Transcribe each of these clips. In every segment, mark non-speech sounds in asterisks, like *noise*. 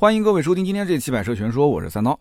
欢迎各位收听今天这期《百车全说》，我是三刀。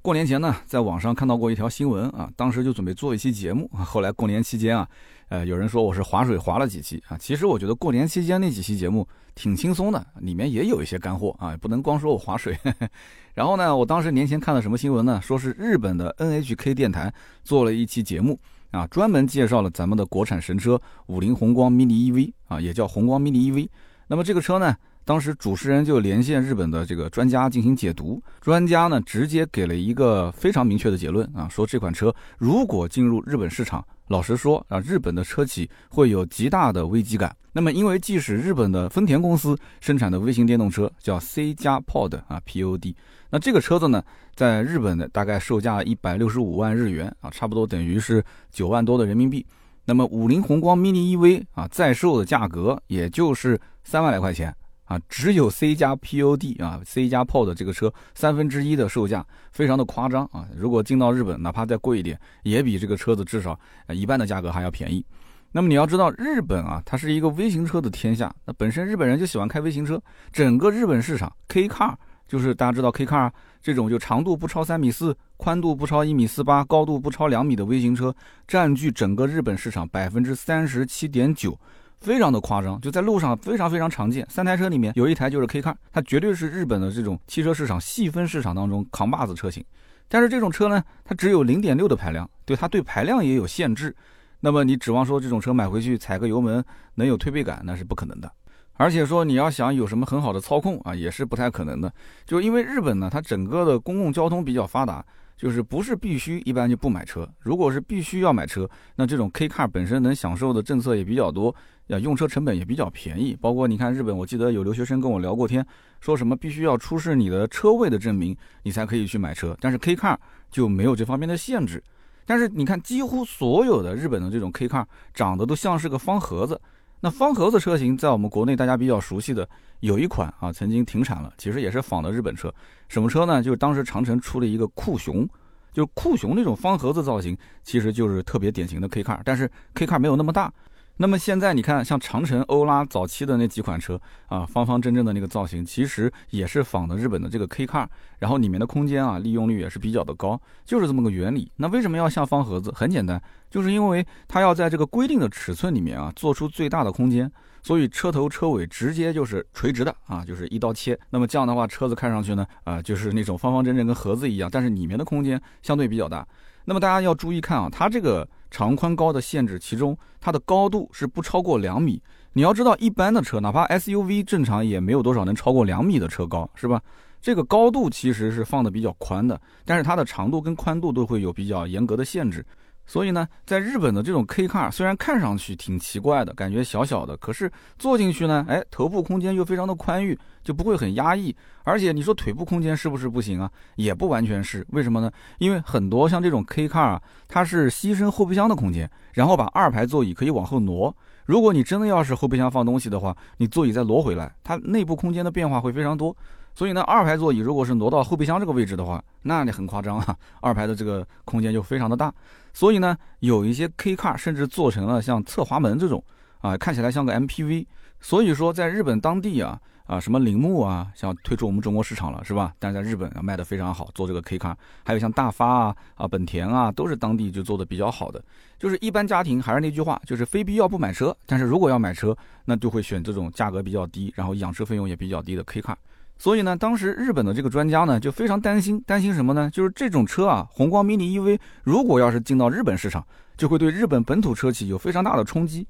过年前呢，在网上看到过一条新闻啊，当时就准备做一期节目。*laughs* 后来过年期间啊，呃，有人说我是划水划了几期啊。其实我觉得过年期间那几期节目挺轻松的，里面也有一些干货啊，不能光说我划水。*laughs* 然后呢，我当时年前看了什么新闻呢？说是日本的 NHK 电台做了一期节目啊，专门介绍了咱们的国产神车五菱宏光 mini EV 啊，也叫宏光 mini EV。那么这个车呢？当时主持人就连线日本的这个专家进行解读，专家呢直接给了一个非常明确的结论啊，说这款车如果进入日本市场，老实说啊，日本的车企会有极大的危机感。那么，因为即使日本的丰田公司生产的微型电动车叫 C 加 Pod 啊 Pod，那这个车子呢，在日本的大概售价一百六十五万日元啊，差不多等于是九万多的人民币。那么五菱宏光 mini EV 啊，在售的价格也就是三万来块钱。啊，只有 C 加 POD 啊，C 加 POD 这个车三分之一的售价，非常的夸张啊！如果进到日本，哪怕再贵一点，也比这个车子至少一半的价格还要便宜。那么你要知道，日本啊，它是一个微型车的天下。那本身日本人就喜欢开微型车，整个日本市场 K car 就是大家知道 K car 这种就长度不超三米四，宽度不超一米四八，高度不超两米的微型车，占据整个日本市场百分之三十七点九。非常的夸张，就在路上非常非常常见。三台车里面有一台就是 K car，它绝对是日本的这种汽车市场细分市场当中扛把子车型。但是这种车呢，它只有零点六的排量，对它对排量也有限制。那么你指望说这种车买回去踩个油门能有推背感，那是不可能的。而且说你要想有什么很好的操控啊，也是不太可能的。就因为日本呢，它整个的公共交通比较发达。就是不是必须，一般就不买车。如果是必须要买车，那这种 K car 本身能享受的政策也比较多，呀，用车成本也比较便宜。包括你看日本，我记得有留学生跟我聊过天，说什么必须要出示你的车位的证明，你才可以去买车。但是 K car 就没有这方面的限制。但是你看，几乎所有的日本的这种 K car 长得都像是个方盒子。那方盒子车型在我们国内大家比较熟悉的有一款啊，曾经停产了，其实也是仿的日本车。什么车呢？就是当时长城出了一个酷熊，就是酷熊那种方盒子造型，其实就是特别典型的 K car，但是 K car 没有那么大。那么现在你看，像长城、欧拉早期的那几款车啊，方方正正的那个造型，其实也是仿的日本的这个 K car，然后里面的空间啊，利用率也是比较的高，就是这么个原理。那为什么要像方盒子？很简单，就是因为它要在这个规定的尺寸里面啊，做出最大的空间，所以车头车尾直接就是垂直的啊，就是一刀切。那么这样的话，车子看上去呢，啊，就是那种方方正正跟盒子一样，但是里面的空间相对比较大。那么大家要注意看啊，它这个。长宽高的限制，其中它的高度是不超过两米。你要知道，一般的车，哪怕 SUV 正常也没有多少能超过两米的车高，是吧？这个高度其实是放的比较宽的，但是它的长度跟宽度都会有比较严格的限制。所以呢，在日本的这种 K car 虽然看上去挺奇怪的，感觉小小的，可是坐进去呢，哎，头部空间又非常的宽裕，就不会很压抑。而且你说腿部空间是不是不行啊？也不完全是。为什么呢？因为很多像这种 K car 啊，它是牺牲后备箱的空间，然后把二排座椅可以往后挪。如果你真的要是后备箱放东西的话，你座椅再挪回来，它内部空间的变化会非常多。所以呢，二排座椅如果是挪到后备箱这个位置的话，那你很夸张啊，*laughs* 二排的这个空间就非常的大。所以呢，有一些 K car 甚至做成了像侧滑门这种，啊，看起来像个 MPV。所以说，在日本当地啊，啊，什么铃木啊，像推出我们中国市场了，是吧？但是在日本啊，卖的非常好，做这个 K car。还有像大发啊，啊，本田啊，都是当地就做的比较好的。就是一般家庭还是那句话，就是非必要不买车，但是如果要买车，那就会选这种价格比较低，然后养车费用也比较低的 K car。所以呢，当时日本的这个专家呢就非常担心，担心什么呢？就是这种车啊，宏光 mini EV 如果要是进到日本市场，就会对日本本土车企有非常大的冲击。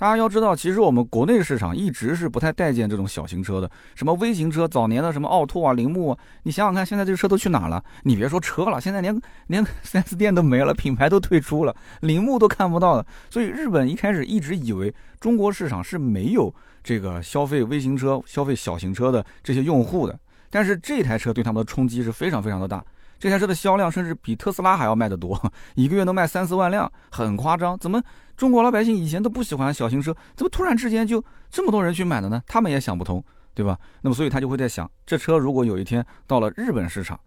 大家要知道，其实我们国内市场一直是不太待见这种小型车的，什么微型车，早年的什么奥拓啊、铃木啊，你想想看，现在这个车都去哪了？你别说车了，现在连 *laughs* 连 4S 店都没了，品牌都退出了，铃木都看不到了。所以日本一开始一直以为中国市场是没有这个消费微型车、消费小型车的这些用户的，但是这台车对他们的冲击是非常非常的大。这台车的销量甚至比特斯拉还要卖得多，一个月能卖三四万辆，很夸张。怎么中国老百姓以前都不喜欢小型车，怎么突然之间就这么多人去买了呢？他们也想不通，对吧？那么所以他就会在想，这车如果有一天到了日本市场，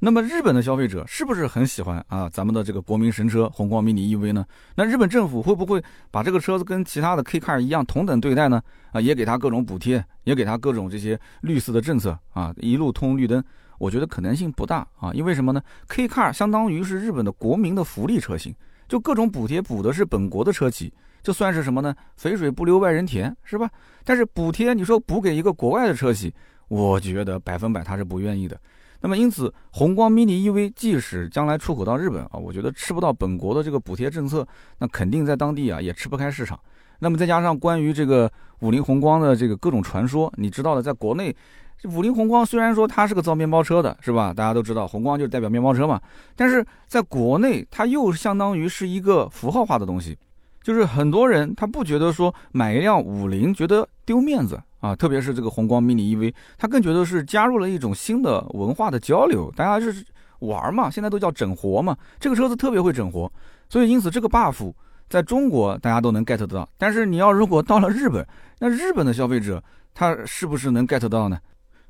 那么日本的消费者是不是很喜欢啊咱们的这个国民神车宏光 mini EV 呢？那日本政府会不会把这个车子跟其他的 K car 一样同等对待呢？啊，也给他各种补贴，也给他各种这些绿色的政策啊，一路通绿灯。我觉得可能性不大啊，因为什么呢？K car 相当于是日本的国民的福利车型，就各种补贴补的是本国的车企，这算是什么呢？肥水不流外人田，是吧？但是补贴你说补给一个国外的车企，我觉得百分百他是不愿意的。那么因此，宏光 mini EV 即使将来出口到日本啊，我觉得吃不到本国的这个补贴政策，那肯定在当地啊也吃不开市场。那么再加上关于这个五菱宏光的这个各种传说，你知道的，在国内。这五菱宏光虽然说它是个造面包车的，是吧？大家都知道，宏光就是代表面包车嘛。但是在国内，它又相当于是一个符号化的东西，就是很多人他不觉得说买一辆五菱觉得丢面子啊，特别是这个宏光 mini EV，他更觉得是加入了一种新的文化的交流，大家就是玩嘛，现在都叫整活嘛。这个车子特别会整活，所以因此这个 buff 在中国大家都能 get 得到，但是你要如果到了日本，那日本的消费者他是不是能 get 到呢？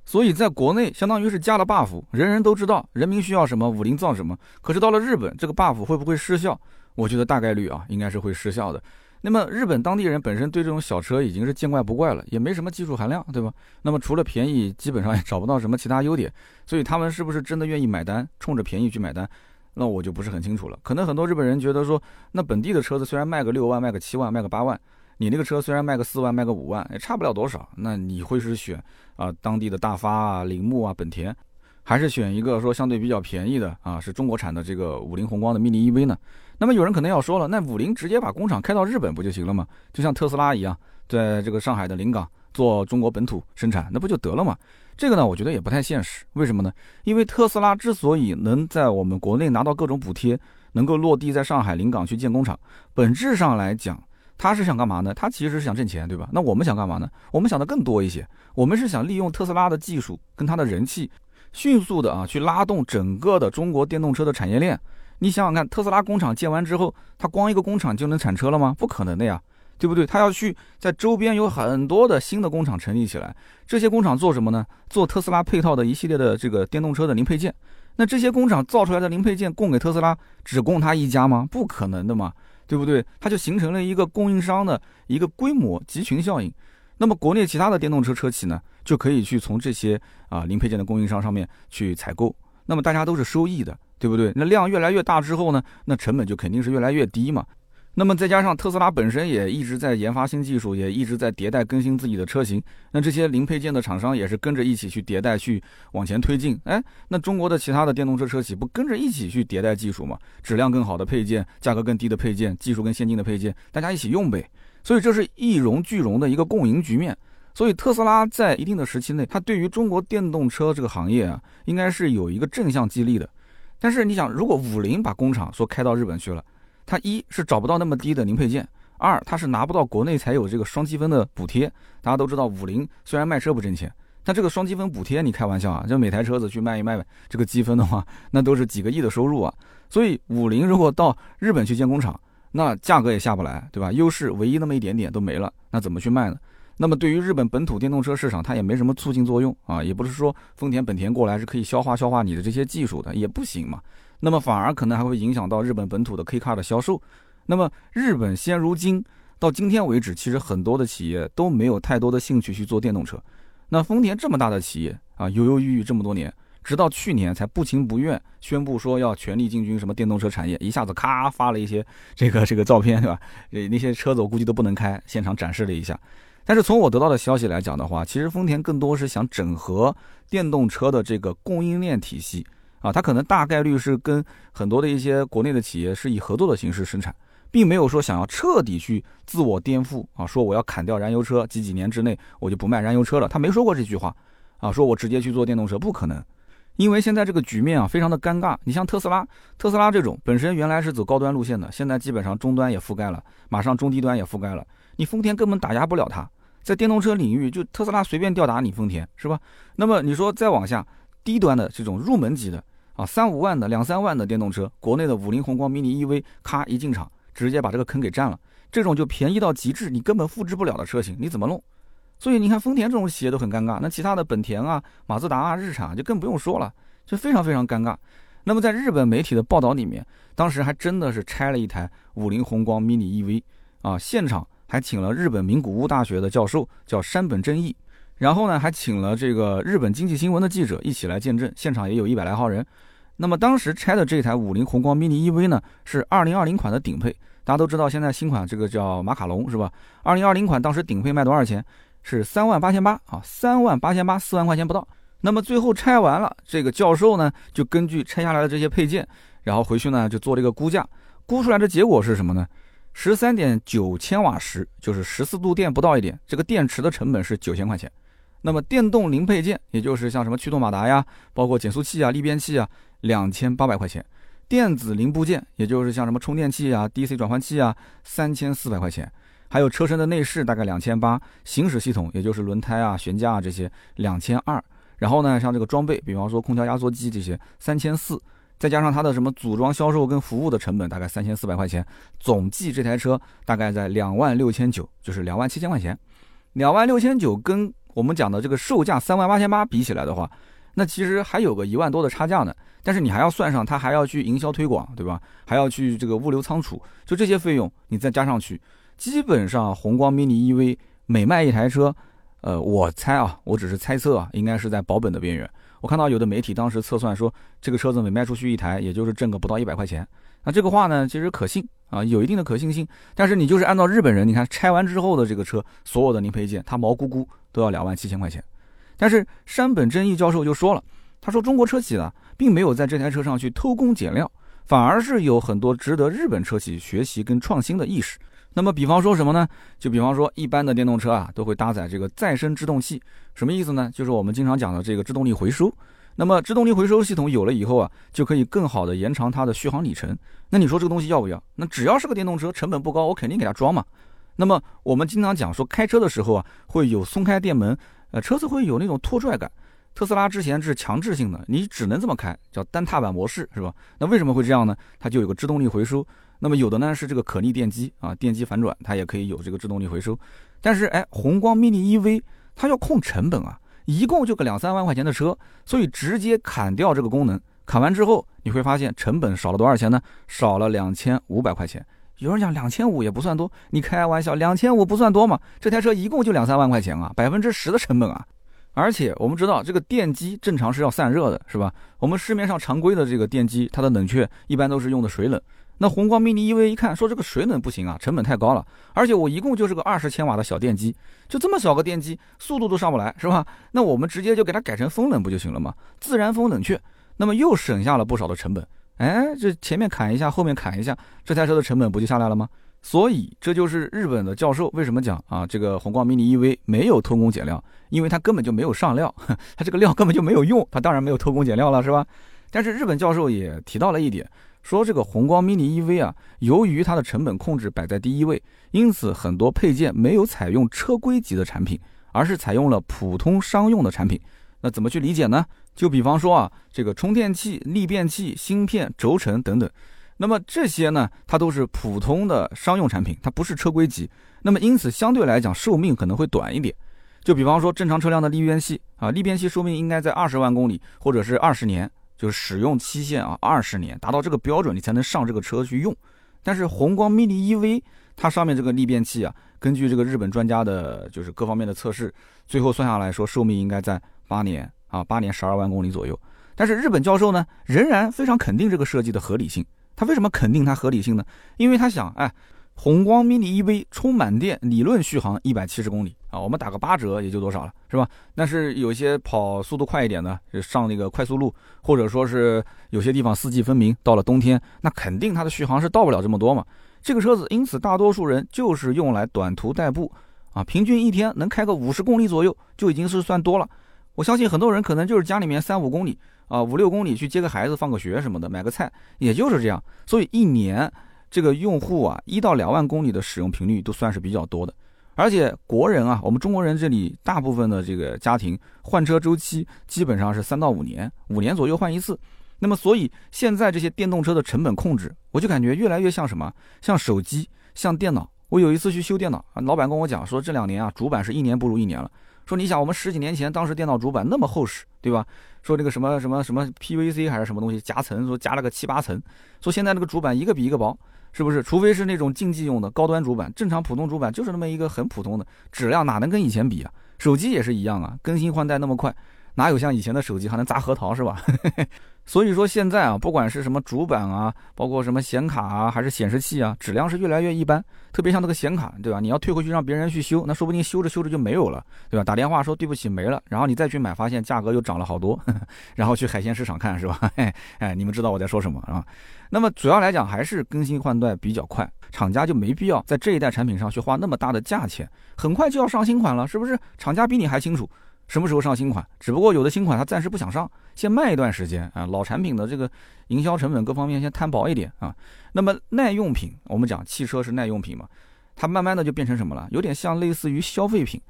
所以，在国内相当于是加了 buff，人人都知道人民需要什么，五菱造什么。可是到了日本，这个 buff 会不会失效？我觉得大概率啊，应该是会失效的。那么，日本当地人本身对这种小车已经是见怪不怪了，也没什么技术含量，对吧？那么除了便宜，基本上也找不到什么其他优点。所以他们是不是真的愿意买单，冲着便宜去买单？那我就不是很清楚了。可能很多日本人觉得说，那本地的车子虽然卖个六万，卖个七万，卖个八万。你那个车虽然卖个四万，卖个五万，也差不了多少。那你会是选啊当地的大发啊、铃木啊、本田，还是选一个说相对比较便宜的啊是中国产的这个五菱宏光的 mini EV 呢？那么有人可能要说了，那五菱直接把工厂开到日本不就行了吗？就像特斯拉一样，在这个上海的临港做中国本土生产，那不就得了吗？这个呢，我觉得也不太现实。为什么呢？因为特斯拉之所以能在我们国内拿到各种补贴，能够落地在上海临港去建工厂，本质上来讲。他是想干嘛呢？他其实是想挣钱，对吧？那我们想干嘛呢？我们想的更多一些。我们是想利用特斯拉的技术跟它的人气，迅速的啊去拉动整个的中国电动车的产业链。你想想看，特斯拉工厂建完之后，它光一个工厂就能产车了吗？不可能的呀，对不对？它要去在周边有很多的新的工厂成立起来。这些工厂做什么呢？做特斯拉配套的一系列的这个电动车的零配件。那这些工厂造出来的零配件供给特斯拉，只供他一家吗？不可能的嘛。对不对？它就形成了一个供应商的一个规模集群效应。那么国内其他的电动车车企呢，就可以去从这些啊零配件的供应商上面去采购。那么大家都是收益的，对不对？那量越来越大之后呢，那成本就肯定是越来越低嘛。那么再加上特斯拉本身也一直在研发新技术，也一直在迭代更新自己的车型，那这些零配件的厂商也是跟着一起去迭代，去往前推进。哎，那中国的其他的电动车车企不跟着一起去迭代技术吗？质量更好的配件，价格更低的配件，技术更先进的配件，大家一起用呗。所以这是一荣俱荣的一个共赢局面。所以特斯拉在一定的时期内，它对于中国电动车这个行业啊，应该是有一个正向激励的。但是你想，如果五菱把工厂说开到日本去了，它一是找不到那么低的零配件，二它是拿不到国内才有这个双积分的补贴。大家都知道，五菱虽然卖车不挣钱，但这个双积分补贴，你开玩笑啊？就每台车子去卖一卖这个积分的话，*laughs* 那都是几个亿的收入啊。所以五菱如果到日本去建工厂，那价格也下不来，对吧？优势唯一那么一点点都没了，那怎么去卖呢？那么对于日本本土电动车市场，它也没什么促进作用啊，也不是说丰田、本田过来是可以消化消化你的这些技术的，也不行嘛。那么反而可能还会影响到日本本土的 K car 的销售。那么日本现如今到今天为止，其实很多的企业都没有太多的兴趣去做电动车。那丰田这么大的企业啊，犹犹豫豫这么多年，直到去年才不情不愿宣布说要全力进军什么电动车产业，一下子咔发了一些这个这个照片，对吧？呃，那些车子我估计都不能开，现场展示了一下。但是从我得到的消息来讲的话，其实丰田更多是想整合电动车的这个供应链体系。啊，它可能大概率是跟很多的一些国内的企业是以合作的形式生产，并没有说想要彻底去自我颠覆啊，说我要砍掉燃油车，几几年之内我就不卖燃油车了。他没说过这句话啊，说我直接去做电动车不可能，因为现在这个局面啊非常的尴尬。你像特斯拉，特斯拉这种本身原来是走高端路线的，现在基本上终端也覆盖了，马上中低端也覆盖了，你丰田根本打压不了它，在电动车领域就特斯拉随便吊打你丰田是吧？那么你说再往下。低端的这种入门级的啊，三五万的、两三万的电动车，国内的五菱宏光 mini EV，咔一进场，直接把这个坑给占了。这种就便宜到极致，你根本复制不了的车型，你怎么弄？所以你看丰田这种企业都很尴尬，那其他的本田啊、马自达啊、日产啊就更不用说了，就非常非常尴尬。那么在日本媒体的报道里面，当时还真的是拆了一台五菱宏光 mini EV 啊，现场还请了日本名古屋大学的教授叫山本真义，然后呢还请了这个日本经济新闻的记者一起来见证，现场也有一百来号人。那么当时拆的这台五菱宏光 mini EV 呢，是二零二零款的顶配。大家都知道，现在新款这个叫马卡龙是吧？二零二零款当时顶配卖多少钱？是三万八千八啊，三万八千八，四万块钱不到。那么最后拆完了，这个教授呢就根据拆下来的这些配件，然后回去呢就做了一个估价，估出来的结果是什么呢？十三点九千瓦时，就是十四度电不到一点，这个电池的成本是九千块钱。那么电动零配件，也就是像什么驱动马达呀，包括减速器啊、逆变器啊，两千八百块钱；电子零部件，也就是像什么充电器啊、DC 转换器啊，三千四百块钱；还有车身的内饰大概两千八，行驶系统也就是轮胎啊、悬架啊这些两千二。然后呢，像这个装备，比方说空调压缩机这些三千四，再加上它的什么组装、销售跟服务的成本大概三千四百块钱，总计这台车大概在两万六千九，就是两万七千块钱。两万六千九跟我们讲的这个售价三万八千八比起来的话，那其实还有个一万多的差价呢。但是你还要算上它还要去营销推广，对吧？还要去这个物流仓储，就这些费用你再加上去，基本上宏光 mini EV 每卖一台车，呃，我猜啊，我只是猜测啊，应该是在保本的边缘。我看到有的媒体当时测算说，这个车子每卖出去一台，也就是挣个不到一百块钱。那这个话呢，其实可信啊，有一定的可信性。但是你就是按照日本人，你看拆完之后的这个车，所有的零配件，它毛估估都要两万七千块钱。但是山本真一教授就说了，他说中国车企呢，并没有在这台车上去偷工减料，反而是有很多值得日本车企学习跟创新的意识。那么比方说什么呢？就比方说一般的电动车啊，都会搭载这个再生制动器，什么意思呢？就是我们经常讲的这个制动力回收。那么制动力回收系统有了以后啊，就可以更好的延长它的续航里程。那你说这个东西要不要？那只要是个电动车，成本不高，我肯定给它装嘛。那么我们经常讲说开车的时候啊，会有松开电门，呃，车子会有那种拖拽感。特斯拉之前是强制性的，你只能这么开，叫单踏板模式，是吧？那为什么会这样呢？它就有个制动力回收。那么有的呢是这个可逆电机啊，电机反转，它也可以有这个制动力回收。但是哎，宏光 mini EV 它要控成本啊。一共就个两三万块钱的车，所以直接砍掉这个功能，砍完之后你会发现成本少了多少钱呢？少了两千五百块钱。有人讲两千五也不算多，你开玩笑，两千五不算多嘛？这台车一共就两三万块钱啊，百分之十的成本啊！而且我们知道这个电机正常是要散热的，是吧？我们市面上常规的这个电机，它的冷却一般都是用的水冷。那宏光 mini EV 一看说这个水冷不行啊，成本太高了，而且我一共就是个二十千瓦的小电机，就这么小个电机，速度都上不来，是吧？那我们直接就给它改成风冷不就行了吗？自然风冷却，那么又省下了不少的成本。哎，这前面砍一下，后面砍一下，这台车的成本不就下来了吗？所以这就是日本的教授为什么讲啊，这个宏光 mini EV 没有偷工减料，因为它根本就没有上料，*laughs* 它这个料根本就没有用，它当然没有偷工减料了，是吧？但是日本教授也提到了一点。说这个宏光 mini EV 啊，由于它的成本控制摆在第一位，因此很多配件没有采用车规级的产品，而是采用了普通商用的产品。那怎么去理解呢？就比方说啊，这个充电器、逆变器、芯片、轴承等等，那么这些呢，它都是普通的商用产品，它不是车规级。那么因此相对来讲寿命可能会短一点。就比方说正常车辆的逆变器啊，逆变器寿命应该在二十万公里或者是二十年。就是使用期限啊，二十年，达到这个标准，你才能上这个车去用。但是宏光 mini EV 它上面这个逆变器啊，根据这个日本专家的，就是各方面的测试，最后算下来说寿命应该在八年啊，八年十二万公里左右。但是日本教授呢，仍然非常肯定这个设计的合理性。他为什么肯定它合理性呢？因为他想，哎。宏光 mini EV 充满电理论续航一百七十公里啊，我们打个八折也就多少了，是吧？但是有些跑速度快一点的，上那个快速路，或者说是有些地方四季分明，到了冬天，那肯定它的续航是到不了这么多嘛。这个车子因此大多数人就是用来短途代步啊，平均一天能开个五十公里左右就已经是算多了。我相信很多人可能就是家里面三五公里啊，五六公里去接个孩子放个学什么的，买个菜，也就是这样。所以一年。这个用户啊，一到两万公里的使用频率都算是比较多的，而且国人啊，我们中国人这里大部分的这个家庭换车周期基本上是三到五年，五年左右换一次。那么，所以现在这些电动车的成本控制，我就感觉越来越像什么？像手机，像电脑。我有一次去修电脑啊，老板跟我讲说，这两年啊，主板是一年不如一年了。说你想，我们十几年前当时电脑主板那么厚实，对吧？说这个什么什么什么 PVC 还是什么东西夹层，说夹了个七八层。说现在这个主板一个比一个薄，是不是？除非是那种竞技用的高端主板，正常普通主板就是那么一个很普通的质量，哪能跟以前比啊？手机也是一样啊，更新换代那么快。哪有像以前的手机还能砸核桃是吧？*laughs* 所以说现在啊，不管是什么主板啊，包括什么显卡啊，还是显示器啊，质量是越来越一般。特别像那个显卡，对吧？你要退回去让别人去修，那说不定修着修着就没有了，对吧？打电话说对不起没了，然后你再去买，发现价格又涨了好多，*laughs* 然后去海鲜市场看是吧？哎，你们知道我在说什么啊？那么主要来讲还是更新换代比较快，厂家就没必要在这一代产品上去花那么大的价钱，很快就要上新款了，是不是？厂家比你还清楚。什么时候上新款？只不过有的新款它暂时不想上，先卖一段时间啊。老产品的这个营销成本各方面先摊薄一点啊。那么耐用品，我们讲汽车是耐用品嘛，它慢慢的就变成什么了？有点像类似于消费品，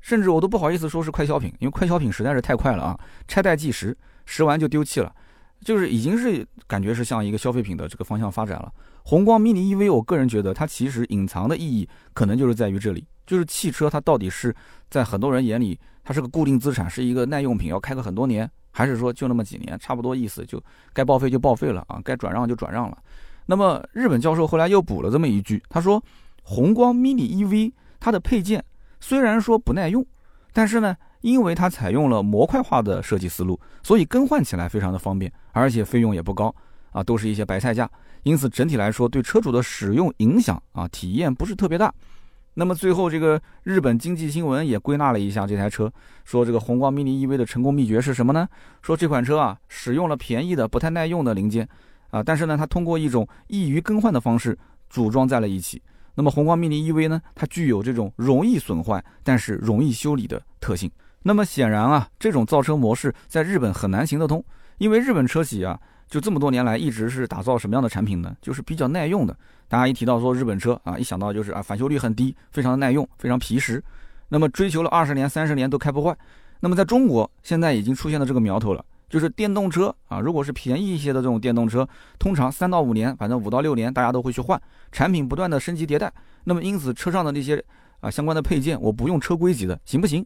甚至我都不好意思说是快消品，因为快消品实在是太快了啊，拆袋即食，食完就丢弃了，就是已经是感觉是像一个消费品的这个方向发展了。宏光 mini EV，我个人觉得它其实隐藏的意义可能就是在于这里，就是汽车它到底是在很多人眼里。它是个固定资产，是一个耐用品，要开个很多年，还是说就那么几年，差不多意思，就该报废就报废了啊，该转让就转让了。那么日本教授后来又补了这么一句，他说：宏光 mini EV 它的配件虽然说不耐用，但是呢，因为它采用了模块化的设计思路，所以更换起来非常的方便，而且费用也不高啊，都是一些白菜价，因此整体来说对车主的使用影响啊体验不是特别大。那么最后，这个日本经济新闻也归纳了一下这台车，说这个宏光 mini EV 的成功秘诀是什么呢？说这款车啊，使用了便宜的、不太耐用的零件，啊，但是呢，它通过一种易于更换的方式组装在了一起。那么宏光 mini EV 呢，它具有这种容易损坏但是容易修理的特性。那么显然啊，这种造车模式在日本很难行得通，因为日本车企啊。就这么多年来，一直是打造什么样的产品呢？就是比较耐用的。大家一提到说日本车啊，一想到就是啊返修率很低，非常的耐用，非常皮实。那么追求了二十年、三十年都开不坏。那么在中国现在已经出现了这个苗头了，就是电动车啊，如果是便宜一些的这种电动车，通常三到五年，反正五到六年大家都会去换，产品不断的升级迭代。那么因此车上的那些啊相关的配件，我不用车规级的，行不行？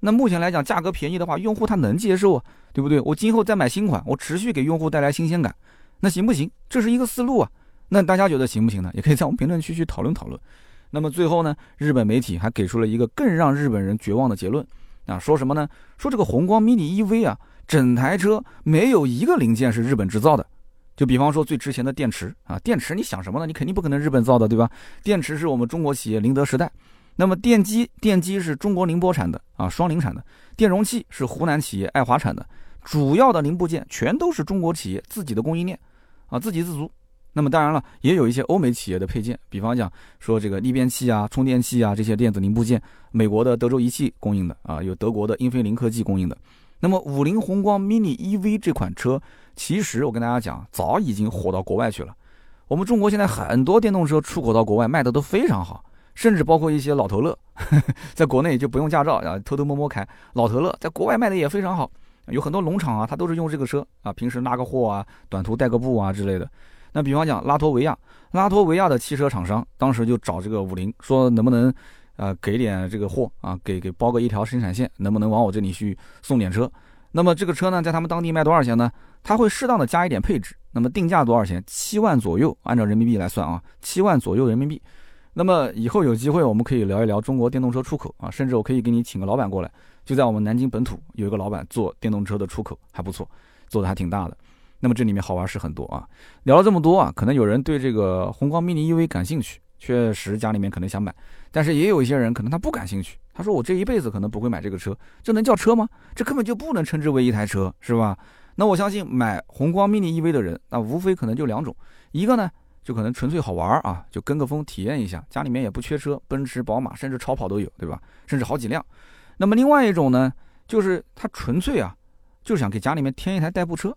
那目前来讲，价格便宜的话，用户他能接受啊，对不对？我今后再买新款，我持续给用户带来新鲜感，那行不行？这是一个思路啊。那大家觉得行不行呢？也可以在我们评论区去讨论讨论。那么最后呢，日本媒体还给出了一个更让日本人绝望的结论啊，说什么呢？说这个宏光 mini EV 啊，整台车没有一个零件是日本制造的。就比方说最值钱的电池啊，电池你想什么呢？你肯定不可能日本造的，对吧？电池是我们中国企业宁德时代。那么电机，电机是中国宁波产的啊，双宁产的；电容器是湖南企业爱华产的，主要的零部件全都是中国企业自己的供应链，啊，自给自足。那么当然了，也有一些欧美企业的配件，比方讲说这个逆变器啊、充电器啊这些电子零部件，美国的德州仪器供应的啊，有德国的英飞凌科技供应的。那么五菱宏光 mini EV 这款车，其实我跟大家讲，早已经火到国外去了。我们中国现在很多电动车出口到国外，卖的都非常好。甚至包括一些老头乐，*laughs* 在国内就不用驾照啊，偷偷摸摸开。老头乐在国外卖的也非常好，有很多农场啊，他都是用这个车啊，平时拉个货啊，短途带个步啊之类的。那比方讲拉脱维亚，拉脱维亚的汽车厂商当时就找这个五菱说，能不能呃给点这个货啊，给给包个一条生产线，能不能往我这里去送点车？那么这个车呢，在他们当地卖多少钱呢？他会适当的加一点配置，那么定价多少钱？七万左右，按照人民币来算啊，七万左右人民币。那么以后有机会，我们可以聊一聊中国电动车出口啊，甚至我可以给你请个老板过来，就在我们南京本土有一个老板做电动车的出口，还不错，做的还挺大的。那么这里面好玩是很多啊。聊了这么多啊，可能有人对这个宏光 mini EV 感兴趣，确实家里面可能想买，但是也有一些人可能他不感兴趣，他说我这一辈子可能不会买这个车，这能叫车吗？这根本就不能称之为一台车，是吧？那我相信买宏光 mini EV 的人，那无非可能就两种，一个呢。就可能纯粹好玩啊，就跟个风体验一下，家里面也不缺车，奔驰、宝马，甚至超跑都有，对吧？甚至好几辆。那么另外一种呢，就是他纯粹啊，就是想给家里面添一台代步车，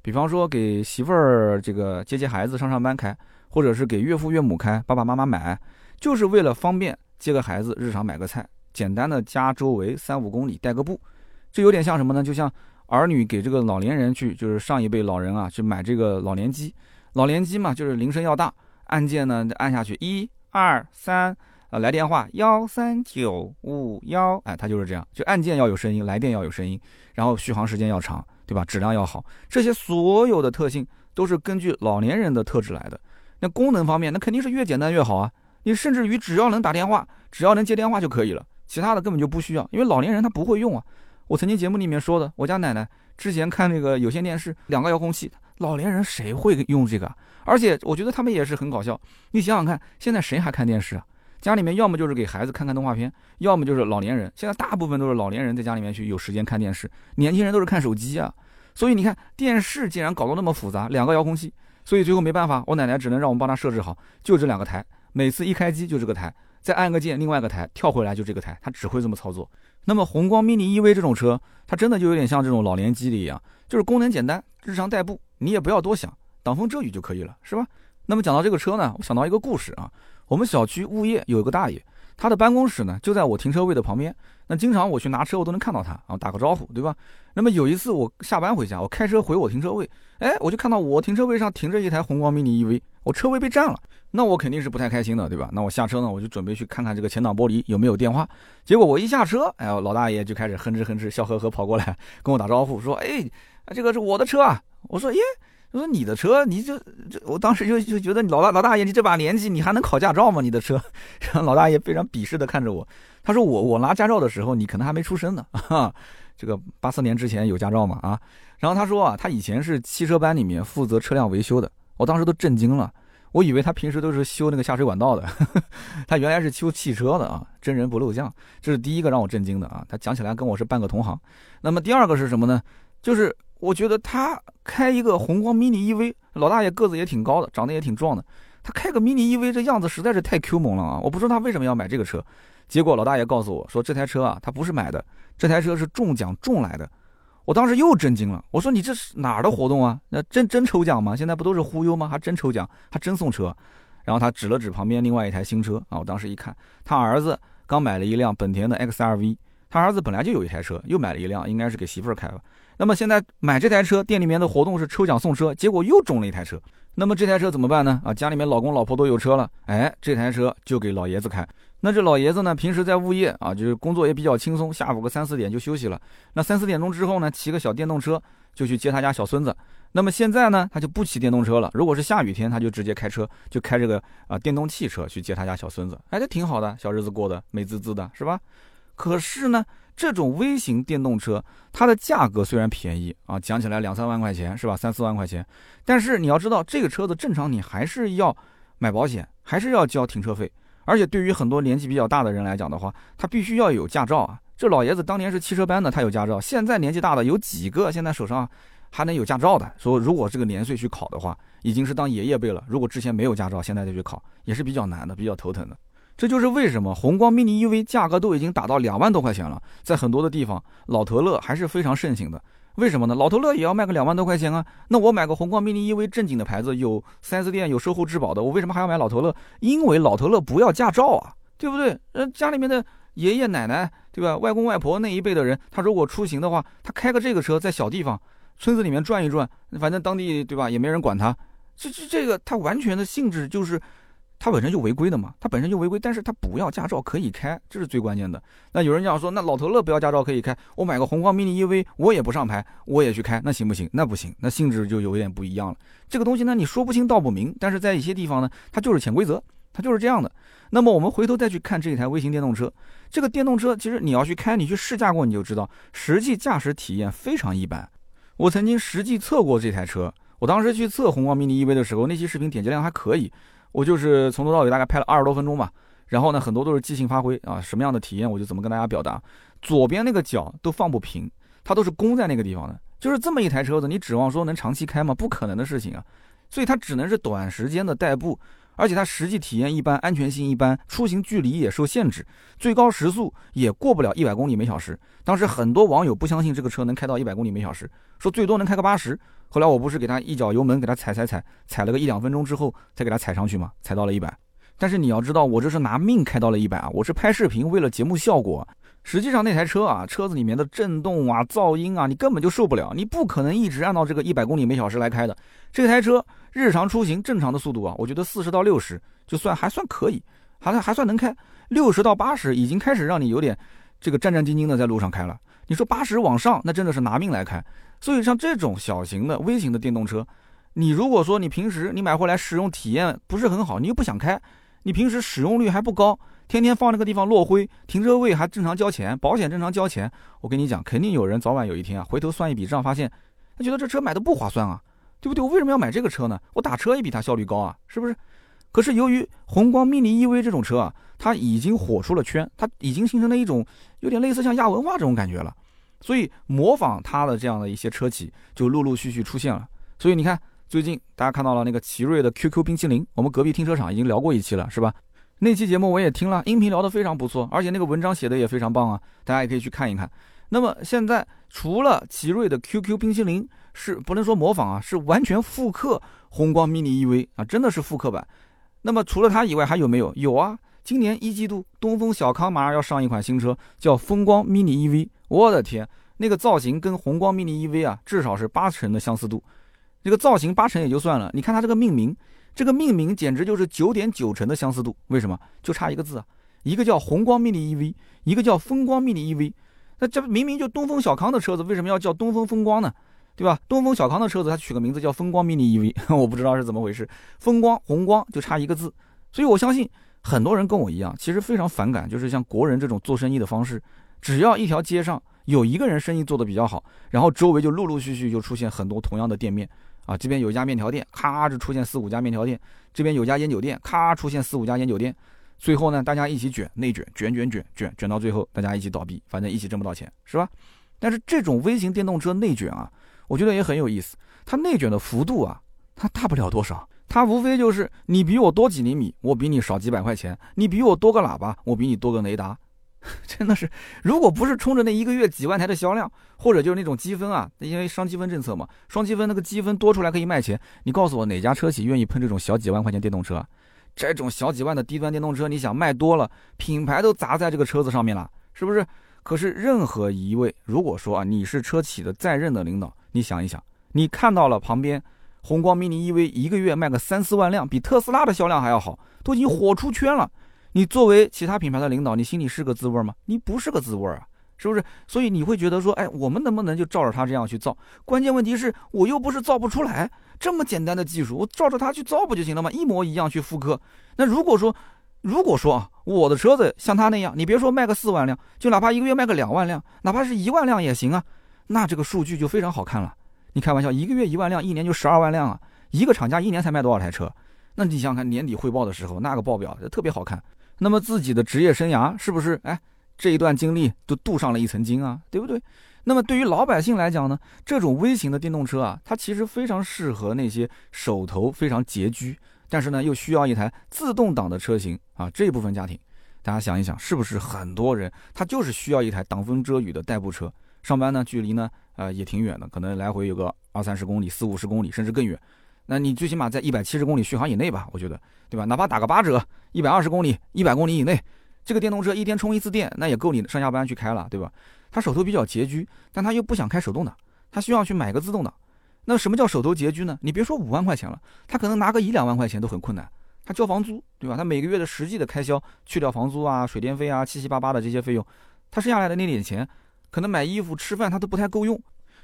比方说给媳妇儿这个接接孩子、上上班开，或者是给岳父岳母开、爸爸妈妈买，就是为了方便接个孩子、日常买个菜，简单的家周围三五公里代个步，这有点像什么呢？就像儿女给这个老年人去，就是上一辈老人啊去买这个老年机。老年机嘛，就是铃声要大，按键呢按下去，一二三，啊，来电话幺三九五幺，哎，它就是这样，就按键要有声音，来电要有声音，然后续航时间要长，对吧？质量要好，这些所有的特性都是根据老年人的特质来的。那功能方面，那肯定是越简单越好啊。你甚至于只要能打电话，只要能接电话就可以了，其他的根本就不需要，因为老年人他不会用啊。我曾经节目里面说的，我家奶奶之前看那个有线电视，两个遥控器，老年人谁会用这个？而且我觉得他们也是很搞笑。你想想看，现在谁还看电视啊？家里面要么就是给孩子看看动画片，要么就是老年人。现在大部分都是老年人在家里面去有时间看电视，年轻人都是看手机啊。所以你看，电视竟然搞得那么复杂，两个遥控器。所以最后没办法，我奶奶只能让我们帮她设置好，就这两个台，每次一开机就这个台，再按个键，另外一个台跳回来就这个台，她只会这么操作。那么宏光 mini EV 这种车，它真的就有点像这种老年机的一样，就是功能简单，日常代步，你也不要多想，挡风遮雨就可以了，是吧？那么讲到这个车呢，我想到一个故事啊，我们小区物业有一个大爷。他的办公室呢就在我停车位的旁边，那经常我去拿车，我都能看到他，啊打个招呼，对吧？那么有一次我下班回家，我开车回我停车位，哎，我就看到我停车位上停着一台宏光 mini EV，我车位被占了，那我肯定是不太开心的，对吧？那我下车呢，我就准备去看看这个前挡玻璃有没有电话，结果我一下车，哎呦，老大爷就开始哼哧哼哧笑呵呵跑过来跟我打招呼，说，哎，这个是我的车啊，我说，耶。我说你的车，你就这，我当时就就觉得老大老大爷，你这把年纪你还能考驾照吗？你的车，*laughs* 然后老大爷非常鄙视的看着我，他说我我拿驾照的时候，你可能还没出生呢，*laughs* 哈，这个八四年之前有驾照嘛啊？然后他说啊，他以前是汽车班里面负责车辆维修的，我当时都震惊了，我以为他平时都是修那个下水管道的，*laughs* 他原来是修汽车的啊，真人不露相，这是第一个让我震惊的啊，他讲起来跟我是半个同行。那么第二个是什么呢？就是。我觉得他开一个宏光 mini EV，老大爷个子也挺高的，长得也挺壮的。他开个 mini EV，这样子实在是太 Q 萌了啊！我不知道他为什么要买这个车。结果老大爷告诉我说，这台车啊，他不是买的，这台车是中奖中来的。我当时又震惊了，我说你这是哪儿的活动啊？那真真抽奖吗？现在不都是忽悠吗？还真抽奖，还真送车。然后他指了指旁边另外一台新车啊，我当时一看，他儿子刚买了一辆本田的 XRV，他儿子本来就有一台车，又买了一辆，应该是给媳妇儿开吧。那么现在买这台车，店里面的活动是抽奖送车，结果又中了一台车。那么这台车怎么办呢？啊，家里面老公老婆都有车了，哎，这台车就给老爷子开。那这老爷子呢，平时在物业啊，就是工作也比较轻松，下午个三四点就休息了。那三四点钟之后呢，骑个小电动车就去接他家小孙子。那么现在呢，他就不骑电动车了。如果是下雨天，他就直接开车，就开这个啊电动汽车去接他家小孙子。哎，这挺好的，小日子过得美滋滋的，是吧？可是呢？这种微型电动车，它的价格虽然便宜啊，讲起来两三万块钱是吧？三四万块钱，但是你要知道，这个车子正常你还是要买保险，还是要交停车费，而且对于很多年纪比较大的人来讲的话，他必须要有驾照啊。这老爷子当年是汽车班的，他有驾照。现在年纪大的有几个现在手上还能有驾照的？说如果这个年岁去考的话，已经是当爷爷辈了。如果之前没有驾照，现在再去考也是比较难的，比较头疼的。这就是为什么宏光 mini EV 价格都已经打到两万多块钱了，在很多的地方，老头乐还是非常盛行的。为什么呢？老头乐也要卖个两万多块钱啊。那我买个宏光 mini EV 正经的牌子，有 4S 店有售后质保的，我为什么还要买老头乐？因为老头乐不要驾照啊，对不对？呃，家里面的爷爷奶奶，对吧？外公外婆那一辈的人，他如果出行的话，他开个这个车，在小地方村子里面转一转，反正当地对吧，也没人管他。这这这个，它完全的性质就是。它本身就违规的嘛，它本身就违规，但是它不要驾照可以开，这是最关键的。那有人讲说，那老头乐不要驾照可以开，我买个宏光 mini EV，我也不上牌，我也去开，那行不行？那不行，那性质就有点不一样了。这个东西呢，你说不清道不明，但是在一些地方呢，它就是潜规则，它就是这样的。那么我们回头再去看这一台微型电动车，这个电动车其实你要去开，你去试驾过你就知道，实际驾驶体验非常一般。我曾经实际测过这台车，我当时去测宏光 mini EV 的时候，那期视频点击量还可以。我就是从头到尾大概拍了二十多分钟吧，然后呢，很多都是即兴发挥啊，什么样的体验我就怎么跟大家表达。左边那个脚都放不平，它都是弓在那个地方的，就是这么一台车子，你指望说能长期开吗？不可能的事情啊，所以它只能是短时间的代步，而且它实际体验一般，安全性一般，出行距离也受限制，最高时速也过不了一百公里每小时。当时很多网友不相信这个车能开到一百公里每小时，说最多能开个八十。后来我不是给他一脚油门，给他踩踩踩，踩了个一两分钟之后，才给他踩上去嘛，踩到了一百。但是你要知道，我这是拿命开到了一百啊！我是拍视频，为了节目效果。实际上那台车啊，车子里面的震动啊、噪音啊，你根本就受不了，你不可能一直按照这个一百公里每小时来开的。这台车日常出行正常的速度啊，我觉得四十到六十就算还算可以还算还算能开，六十到八十已经开始让你有点这个战战兢兢的在路上开了。你说八十往上，那真的是拿命来开。所以像这种小型的、微型的电动车，你如果说你平时你买回来使用体验不是很好，你又不想开，你平时使用率还不高，天天放那个地方落灰，停车位还正常交钱，保险正常交钱，我跟你讲，肯定有人早晚有一天啊，回头算一笔账，发现他觉得这车买的不划算啊，对不对？我为什么要买这个车呢？我打车也比它效率高啊，是不是？可是由于宏光 mini EV 这种车啊，它已经火出了圈，它已经形成了一种有点类似像亚文化这种感觉了，所以模仿它的这样的一些车企就陆陆续续出现了。所以你看，最近大家看到了那个奇瑞的 QQ 冰淇淋，我们隔壁停车场已经聊过一期了，是吧？那期节目我也听了，音频聊得非常不错，而且那个文章写的也非常棒啊，大家也可以去看一看。那么现在除了奇瑞的 QQ 冰淇淋是不能说模仿啊，是完全复刻宏光 mini EV 啊，真的是复刻版。那么除了它以外还有没有？有啊，今年一季度东风小康马上要上一款新车，叫风光 mini EV。我的天，那个造型跟宏光 mini EV 啊，至少是八成的相似度。这个造型八成也就算了，你看它这个命名，这个命名简直就是九点九成的相似度。为什么？就差一个字啊，一个叫宏光 mini EV，一个叫风光 mini EV。那这明明就东风小康的车子，为什么要叫东风风光呢？对吧？东风小康的车子，它取个名字叫风光 mini EV，我不知道是怎么回事。风光、红光就差一个字，所以我相信很多人跟我一样，其实非常反感，就是像国人这种做生意的方式。只要一条街上有一个人生意做得比较好，然后周围就陆陆续续就出现很多同样的店面啊。这边有一家面条店，咔就出现四五家面条店；这边有家烟酒店，咔出现四五家烟酒店。最后呢，大家一起卷内卷，卷卷卷卷卷到最后，大家一起倒闭，反正一起挣不到钱，是吧？但是这种微型电动车内卷啊。我觉得也很有意思，它内卷的幅度啊，它大不了多少，它无非就是你比我多几厘米，我比你少几百块钱；你比我多个喇叭，我比你多个雷达。*laughs* 真的是，如果不是冲着那一个月几万台的销量，或者就是那种积分啊，因为双积分政策嘛，双积分那个积分多出来可以卖钱。你告诉我哪家车企愿意喷这种小几万块钱电动车？这种小几万的低端电动车，你想卖多了，品牌都砸在这个车子上面了，是不是？可是任何一位，如果说啊，你是车企的在任的领导。你想一想，你看到了旁边宏光 mini EV 一个月卖个三四万辆，比特斯拉的销量还要好，都已经火出圈了。你作为其他品牌的领导，你心里是个滋味吗？你不是个滋味啊，是不是？所以你会觉得说，哎，我们能不能就照着他这样去造？关键问题是我又不是造不出来，这么简单的技术，我照着他去造不就行了吗？一模一样去复刻。那如果说，如果说啊，我的车子像他那样，你别说卖个四万辆，就哪怕一个月卖个两万辆，哪怕是一万辆也行啊。那这个数据就非常好看了。你开玩笑，一个月一万辆，一年就十二万辆啊！一个厂家一年才卖多少台车？那你想想看，年底汇报的时候，那个报表就特别好看。那么自己的职业生涯是不是？哎，这一段经历都镀上了一层金啊，对不对？那么对于老百姓来讲呢，这种微型的电动车啊，它其实非常适合那些手头非常拮据，但是呢又需要一台自动挡的车型啊。这一部分家庭，大家想一想，是不是很多人他就是需要一台挡风遮雨的代步车？上班呢，距离呢，呃，也挺远的，可能来回有个二三十公里、四五十公里，甚至更远。那你最起码在一百七十公里续航以内吧，我觉得，对吧？哪怕打个八折，一百二十公里、一百公里以内，这个电动车一天充一次电，那也够你上下班去开了，对吧？他手头比较拮据，但他又不想开手动挡，他需要去买个自动挡。那什么叫手头拮据呢？你别说五万块钱了，他可能拿个一两万块钱都很困难。他交房租，对吧？他每个月的实际的开销，去掉房租啊、水电费啊、七七八八的这些费用，他剩下来的那点钱。可能买衣服、吃饭他都不太够用，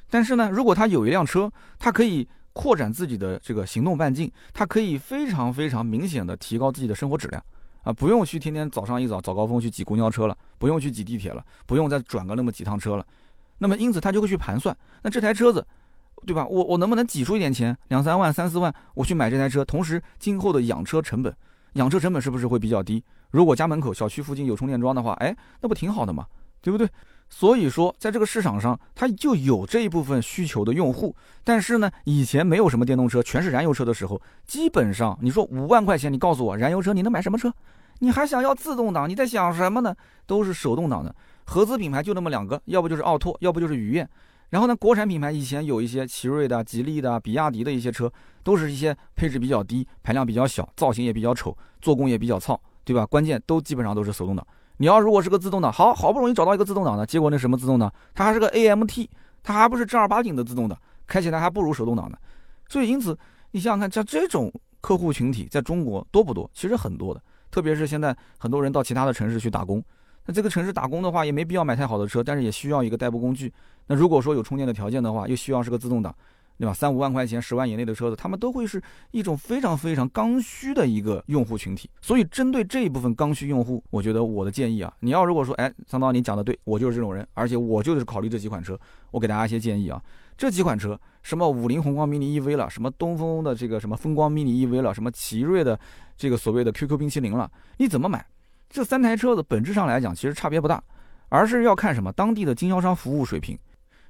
但是呢，如果他有一辆车，他可以扩展自己的这个行动半径，他可以非常非常明显的提高自己的生活质量，啊，不用去天天早上一早早高峰去挤公交车了，不用去挤地铁了，不用再转个那么几趟车了，那么因此他就会去盘算，那这台车子，对吧？我我能不能挤出一点钱，两三万、三四万，我去买这台车，同时今后的养车成本，养车成本是不是会比较低？如果家门口小区附近有充电桩的话，哎，那不挺好的吗？对不对？所以说，在这个市场上，它就有这一部分需求的用户。但是呢，以前没有什么电动车，全是燃油车的时候，基本上你说五万块钱，你告诉我燃油车你能买什么车？你还想要自动挡？你在想什么呢？都是手动挡的。合资品牌就那么两个，要不就是奥拓，要不就是雨燕。然后呢，国产品牌以前有一些奇瑞的、吉利的、比亚迪的一些车，都是一些配置比较低、排量比较小、造型也比较丑、做工也比较糙，对吧？关键都基本上都是手动挡。你要如果是个自动挡，好好不容易找到一个自动挡的，结果那什么自动挡，它还是个 AMT，它还不是正儿八经的自动挡，开起来还不如手动挡的。所以因此，你想想看，像这种客户群体在中国多不多？其实很多的，特别是现在很多人到其他的城市去打工，那这个城市打工的话，也没必要买太好的车，但是也需要一个代步工具。那如果说有充电的条件的话，又希望是个自动挡。对吧？三五万块钱、十万以内的车子，他们都会是一种非常非常刚需的一个用户群体。所以，针对这一部分刚需用户，我觉得我的建议啊，你要如果说，哎，桑刀你讲的对，我就是这种人，而且我就是考虑这几款车，我给大家一些建议啊。这几款车，什么五菱宏光 mini EV 了，什么东风的这个什么风光 mini EV 了，什么奇瑞的这个所谓的 QQ 冰淇淋了，你怎么买？这三台车子本质上来讲，其实差别不大，而是要看什么当地的经销商服务水平。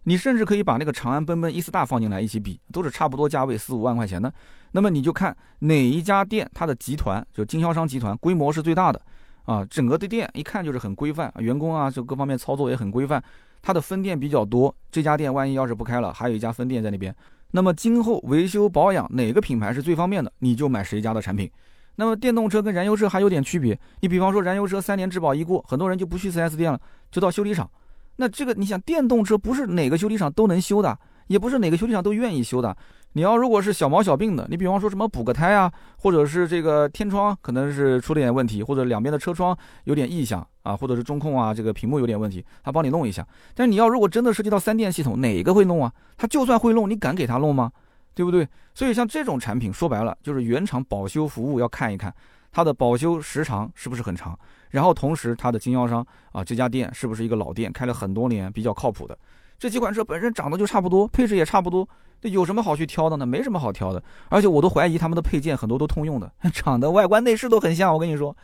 你甚至可以把那个长安奔奔 E 四大放进来一起比，都是差不多价位四五万块钱的。那么你就看哪一家店它的集团就经销商集团规模是最大的，啊，整个的店一看就是很规范，员工啊就各方面操作也很规范。它的分店比较多，这家店万一要是不开了，还有一家分店在那边。那么今后维修保养哪个品牌是最方便的，你就买谁家的产品。那么电动车跟燃油车还有点区别，你比方说燃油车三年质保一过，很多人就不去 4S 店了，就到修理厂。那这个你想，电动车不是哪个修理厂都能修的，也不是哪个修理厂都愿意修的。你要如果是小毛小病的，你比方说什么补个胎啊，或者是这个天窗可能是出了点问题，或者两边的车窗有点异响啊，或者是中控啊这个屏幕有点问题，他帮你弄一下。但是你要如果真的涉及到三电系统，哪个会弄啊？他就算会弄，你敢给他弄吗？对不对？所以像这种产品，说白了就是原厂保修服务要看一看。它的保修时长是不是很长？然后同时它的经销商啊，这家店是不是一个老店，开了很多年，比较靠谱的？这几款车本身长得就差不多，配置也差不多，这有什么好去挑的呢？没什么好挑的。而且我都怀疑他们的配件很多都通用的，*laughs* 长得外观内饰都很像。我跟你说，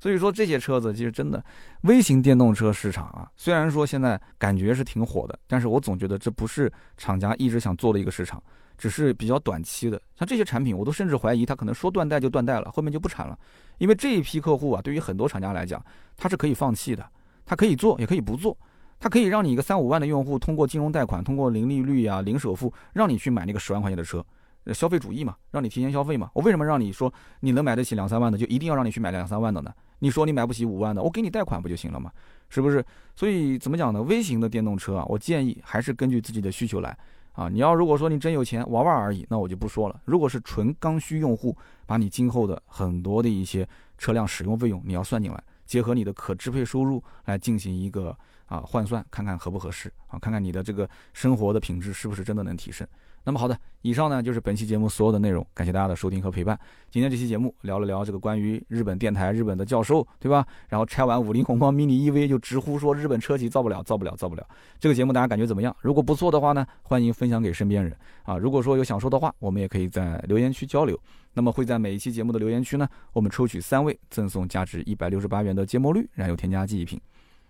所以说这些车子其实真的微型电动车市场啊，虽然说现在感觉是挺火的，但是我总觉得这不是厂家一直想做的一个市场。只是比较短期的，像这些产品，我都甚至怀疑它可能说断代就断代了，后面就不产了。因为这一批客户啊，对于很多厂家来讲，他是可以放弃的，他可以做，也可以不做，他可以让你一个三五万的用户，通过金融贷款，通过零利率啊、零首付，让你去买那个十万块钱的车，消费主义嘛，让你提前消费嘛。我为什么让你说你能买得起两三万的，就一定要让你去买两三万的呢？你说你买不起五万的，我给你贷款不就行了吗？是不是？所以怎么讲呢？微型的电动车啊，我建议还是根据自己的需求来。啊，你要如果说你真有钱玩玩而已，那我就不说了。如果是纯刚需用户，把你今后的很多的一些车辆使用费用你要算进来，结合你的可支配收入来进行一个啊换算，看看合不合适啊，看看你的这个生活的品质是不是真的能提升。那么好的，以上呢就是本期节目所有的内容，感谢大家的收听和陪伴。今天这期节目聊了聊这个关于日本电台、日本的教授，对吧？然后拆完五菱宏光 mini EV 就直呼说日本车企造不了，造不了，造不了。这个节目大家感觉怎么样？如果不错的话呢，欢迎分享给身边人啊。如果说有想说的话，我们也可以在留言区交流。那么会在每一期节目的留言区呢，我们抽取三位赠送价值一百六十八元的芥末绿燃油添加剂一瓶。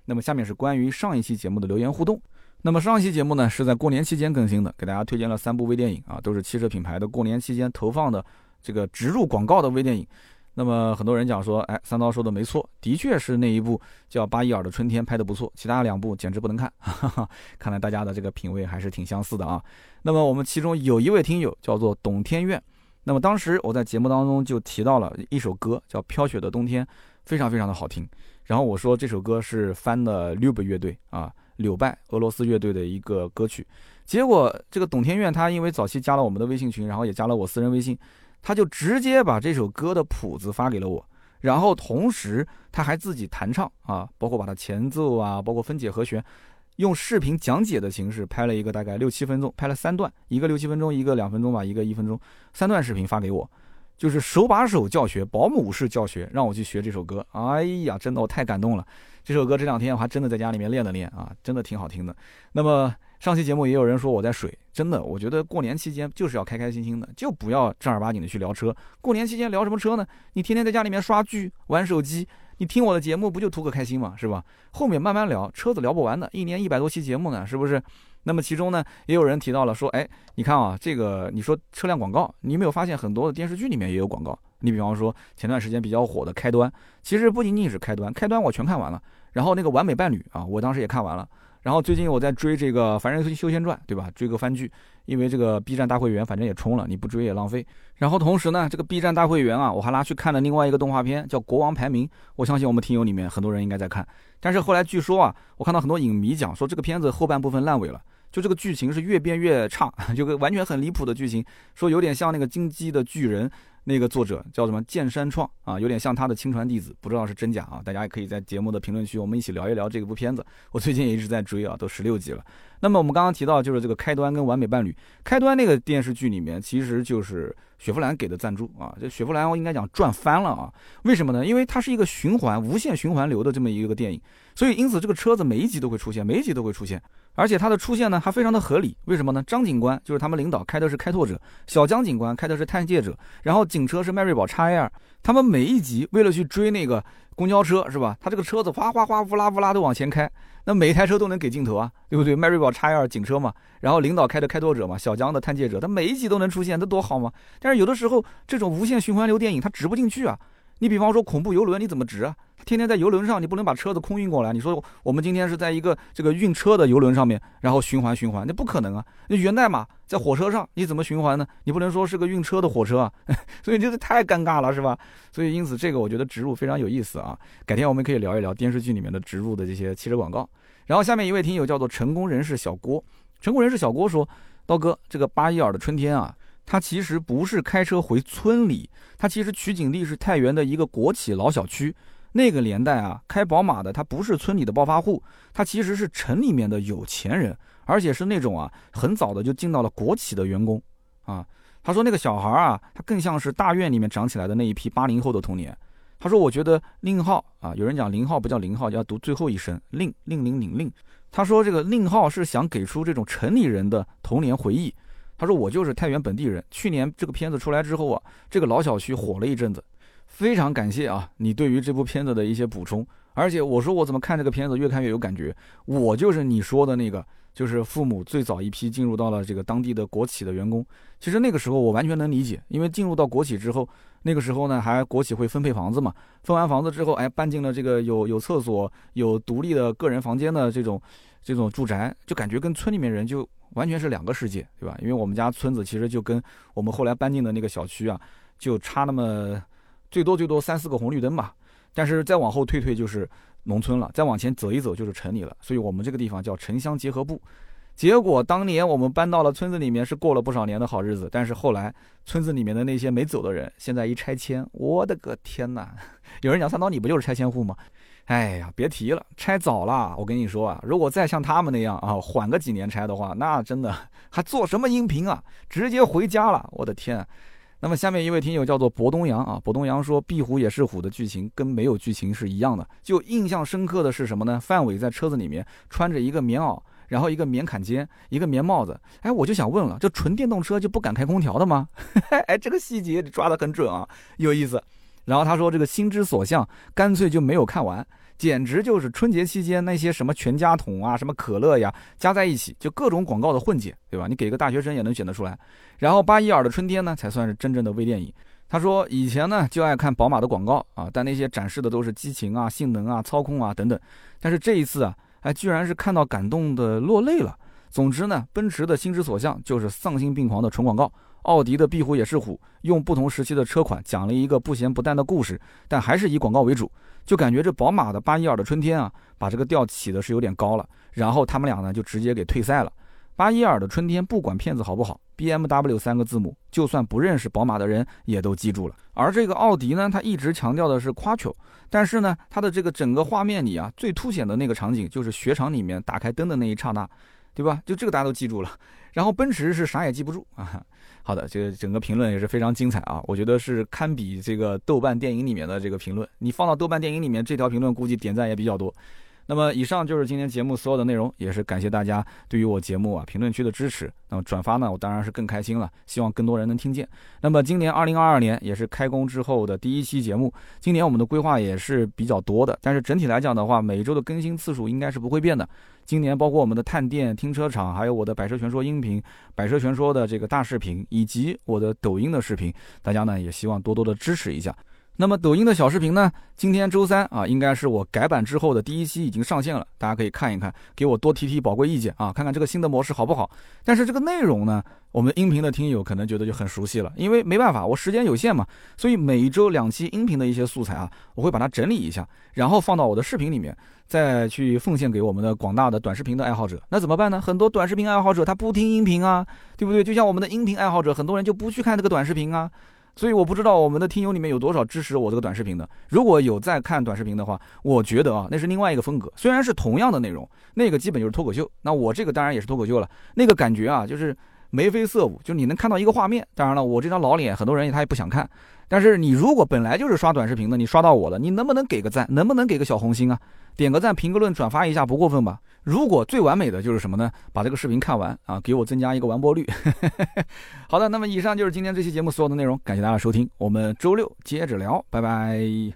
那么下面是关于上一期节目的留言互动。那么上一期节目呢是在过年期间更新的，给大家推荐了三部微电影啊，都是汽车品牌的过年期间投放的这个植入广告的微电影。那么很多人讲说，哎，三刀说的没错，的确是那一部叫《巴伊尔的春天》拍的不错，其他两部简直不能看。哈哈，看来大家的这个品味还是挺相似的啊。那么我们其中有一位听友叫做董天苑，那么当时我在节目当中就提到了一首歌叫《飘雪的冬天》，非常非常的好听。然后我说这首歌是翻的 Lube 乐队啊。柳拜俄罗斯乐队的一个歌曲，结果这个董天苑他因为早期加了我们的微信群，然后也加了我私人微信，他就直接把这首歌的谱子发给了我，然后同时他还自己弹唱啊，包括把它前奏啊，包括分解和弦，用视频讲解的形式拍了一个大概六七分钟，拍了三段，一个六七分钟，一个两分钟吧，一个一分钟，三段视频发给我。就是手把手教学，保姆式教学，让我去学这首歌。哎呀，真的我太感动了。这首歌这两天我还真的在家里面练了练啊，真的挺好听的。那么上期节目也有人说我在水，真的，我觉得过年期间就是要开开心心的，就不要正儿八经的去聊车。过年期间聊什么车呢？你天天在家里面刷剧、玩手机，你听我的节目不就图个开心嘛，是吧？后面慢慢聊，车子聊不完的，一年一百多期节目呢，是不是？那么其中呢，也有人提到了说，哎，你看啊，这个你说车辆广告，你有没有发现很多的电视剧里面也有广告？你比方说前段时间比较火的《开端》，其实不仅仅是《开端》，《开端》我全看完了。然后那个《完美伴侣》啊，我当时也看完了。然后最近我在追这个《凡人修仙传》，对吧？追个番剧，因为这个 B 站大会员反正也充了，你不追也浪费。然后同时呢，这个 B 站大会员啊，我还拿去看了另外一个动画片，叫《国王排名》。我相信我们听友里面很多人应该在看。但是后来据说啊，我看到很多影迷讲说这个片子后半部分烂尾了。就这个剧情是越变越差，*laughs* 就个完全很离谱的剧情，说有点像那个金鸡的巨人那个作者叫什么剑山创啊，有点像他的亲传弟子，不知道是真假啊。大家也可以在节目的评论区，我们一起聊一聊这部片子。我最近也一直在追啊，都十六集了。那么我们刚刚提到就是这个开端跟完美伴侣，开端那个电视剧里面其实就是雪佛兰给的赞助啊，这雪佛兰我应该讲赚翻了啊。为什么呢？因为它是一个循环无限循环流的这么一个电影，所以因此这个车子每一集都会出现，每一集都会出现。而且它的出现呢还非常的合理，为什么呢？张警官就是他们领导开的是开拓者，小江警官开的是探界者，然后警车是迈锐宝 XL，他们每一集为了去追那个公交车是吧？他这个车子哗哗哗乌拉乌拉都往前开，那每一台车都能给镜头啊，对不对？迈锐宝 x 二警车嘛，然后领导开的开拓者嘛，小江的探界者，他每一集都能出现，那多好嘛！但是有的时候这种无限循环流电影它直不进去啊。你比方说恐怖游轮，你怎么值啊？天天在游轮上，你不能把车子空运过来。你说我们今天是在一个这个运车的游轮上面，然后循环循环，那不可能啊。那源代码在火车上，你怎么循环呢？你不能说是个运车的火车啊，*laughs* 所以这个太尴尬了，是吧？所以因此这个我觉得植入非常有意思啊。改天我们可以聊一聊电视剧里面的植入的这些汽车广告。然后下面一位听友叫做成功人士小郭，成功人士小郭说：“刀哥，这个巴伊尔的春天啊。”他其实不是开车回村里，他其实取景地是太原的一个国企老小区。那个年代啊，开宝马的他不是村里的暴发户，他其实是城里面的有钱人，而且是那种啊很早的就进到了国企的员工啊。他说那个小孩啊，他更像是大院里面长起来的那一批八零后的童年。他说我觉得令号啊，有人讲零号不叫零号，要读最后一声令令令令令。他说这个令号是想给出这种城里人的童年回忆。他说：“我就是太原本地人。去年这个片子出来之后啊，这个老小区火了一阵子。非常感谢啊，你对于这部片子的一些补充。而且我说我怎么看这个片子越看越有感觉。我就是你说的那个，就是父母最早一批进入到了这个当地的国企的员工。其实那个时候我完全能理解，因为进入到国企之后，那个时候呢还国企会分配房子嘛，分完房子之后，哎，搬进了这个有有厕所、有独立的个人房间的这种这种住宅，就感觉跟村里面人就。”完全是两个世界，对吧？因为我们家村子其实就跟我们后来搬进的那个小区啊，就差那么最多最多三四个红绿灯吧。但是再往后退退就是农村了，再往前走一走就是城里了。所以我们这个地方叫城乡结合部。结果当年我们搬到了村子里面，是过了不少年的好日子。但是后来村子里面的那些没走的人，现在一拆迁，我的个天哪！*laughs* 有人讲三刀，你不就是拆迁户吗？哎呀，别提了，拆早了。我跟你说啊，如果再像他们那样啊，缓个几年拆的话，那真的还做什么音频啊？直接回家了，我的天！那么下面一位听友叫做博东阳啊，博东阳说，《壁虎也是虎》的剧情跟没有剧情是一样的。就印象深刻的是什么呢？范伟在车子里面穿着一个棉袄，然后一个棉坎肩，一个棉帽子。哎，我就想问了，这纯电动车就不敢开空调的吗？*laughs* 哎，这个细节抓得很准啊，有意思。然后他说：“这个心之所向，干脆就没有看完，简直就是春节期间那些什么全家桶啊、什么可乐呀，加在一起就各种广告的混剪，对吧？你给个大学生也能选得出来。然后巴伊尔的春天呢，才算是真正的微电影。他说以前呢就爱看宝马的广告啊，但那些展示的都是激情啊、性能啊、操控啊等等。但是这一次啊，哎，居然是看到感动的落泪了。总之呢，奔驰的心之所向就是丧心病狂的纯广告。”奥迪的壁虎也是虎，用不同时期的车款讲了一个不咸不淡的故事，但还是以广告为主，就感觉这宝马的八一二的春天啊，把这个调起的是有点高了，然后他们俩呢就直接给退赛了。八一二的春天不管片子好不好，B M W 三个字母，就算不认识宝马的人也都记住了。而这个奥迪呢，它一直强调的是 Quattro，但是呢，它的这个整个画面里啊，最凸显的那个场景就是雪场里面打开灯的那一刹那，对吧？就这个大家都记住了。然后奔驰是啥也记不住啊。好的，这个整个评论也是非常精彩啊，我觉得是堪比这个豆瓣电影里面的这个评论。你放到豆瓣电影里面，这条评论估计点赞也比较多。那么以上就是今天节目所有的内容，也是感谢大家对于我节目啊评论区的支持。那么转发呢，我当然是更开心了，希望更多人能听见。那么今年二零二二年也是开工之后的第一期节目，今年我们的规划也是比较多的，但是整体来讲的话，每周的更新次数应该是不会变的。今年包括我们的探店、停车场，还有我的百车全说音频、百车全说的这个大视频，以及我的抖音的视频，大家呢也希望多多的支持一下。那么抖音的小视频呢？今天周三啊，应该是我改版之后的第一期已经上线了，大家可以看一看，给我多提提宝贵意见啊，看看这个新的模式好不好。但是这个内容呢，我们音频的听友可能觉得就很熟悉了，因为没办法，我时间有限嘛，所以每周两期音频的一些素材啊，我会把它整理一下，然后放到我的视频里面，再去奉献给我们的广大的短视频的爱好者。那怎么办呢？很多短视频爱好者他不听音频啊，对不对？就像我们的音频爱好者，很多人就不去看这个短视频啊。所以我不知道我们的听友里面有多少支持我这个短视频的。如果有在看短视频的话，我觉得啊，那是另外一个风格。虽然是同样的内容，那个基本就是脱口秀，那我这个当然也是脱口秀了。那个感觉啊，就是眉飞色舞，就你能看到一个画面。当然了，我这张老脸，很多人他也不想看。但是你如果本来就是刷短视频的，你刷到我了，你能不能给个赞？能不能给个小红心啊？点个赞，评个论，转发一下，不过分吧？如果最完美的就是什么呢？把这个视频看完啊，给我增加一个完播率。*laughs* 好的，那么以上就是今天这期节目所有的内容，感谢大家收听，我们周六接着聊，拜拜。